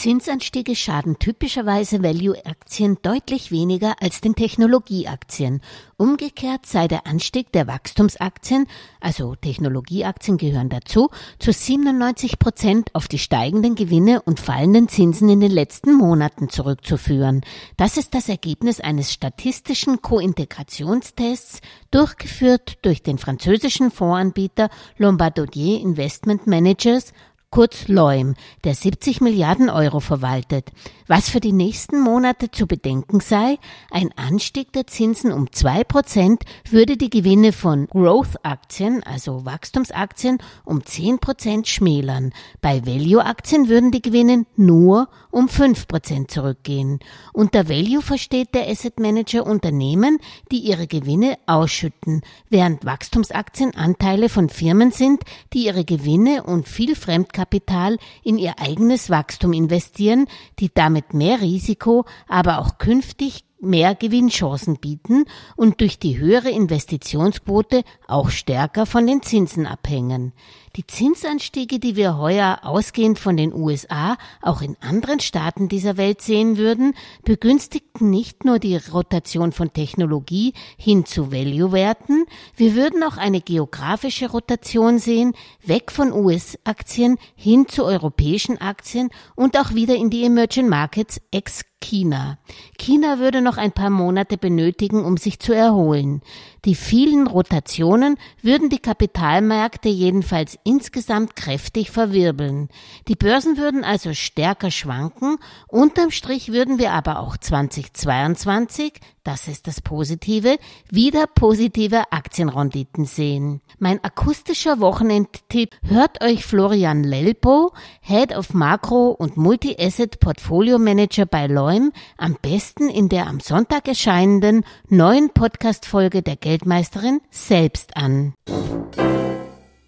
Zinsanstiege schaden typischerweise Value-Aktien deutlich weniger als den Technologieaktien. Umgekehrt sei der Anstieg der Wachstumsaktien, also Technologieaktien gehören dazu, zu 97 Prozent auf die steigenden Gewinne und fallenden Zinsen in den letzten Monaten zurückzuführen. Das ist das Ergebnis eines statistischen Kointegrationstests, durchgeführt durch den französischen Fondsanbieter Lombardier Investment Managers kurz Leum, der 70 Milliarden Euro verwaltet. Was für die nächsten Monate zu bedenken sei, ein Anstieg der Zinsen um zwei Prozent würde die Gewinne von Growth-Aktien, also Wachstumsaktien, um zehn Prozent schmälern. Bei Value-Aktien würden die Gewinne nur um fünf Prozent zurückgehen. Unter Value versteht der Asset Manager Unternehmen, die ihre Gewinne ausschütten, während Wachstumsaktien Anteile von Firmen sind, die ihre Gewinne und viel Fremdkapital in ihr eigenes Wachstum investieren, die damit mehr Risiko, aber auch künftig mehr Gewinnchancen bieten und durch die höhere Investitionsquote auch stärker von den Zinsen abhängen. Die Zinsanstiege, die wir heuer ausgehend von den USA auch in anderen Staaten dieser Welt sehen würden, begünstigten nicht nur die Rotation von Technologie hin zu Value-Werten, wir würden auch eine geografische Rotation sehen, weg von US-Aktien hin zu europäischen Aktien und auch wieder in die Emerging Markets ex China. China würde noch ein paar Monate benötigen, um sich zu erholen. Die vielen Rotationen würden die Kapitalmärkte jedenfalls insgesamt kräftig verwirbeln. Die Börsen würden also stärker schwanken, unterm Strich würden wir aber auch 2022, das ist das Positive, wieder positive Aktienrenditen sehen. Mein akustischer Wochenendtipp hört euch Florian Lelpo, Head of Makro und Multi-Asset Portfolio Manager bei Leum, am besten in der am Sonntag erscheinenden neuen Podcast-Folge der Geldmeisterin selbst an.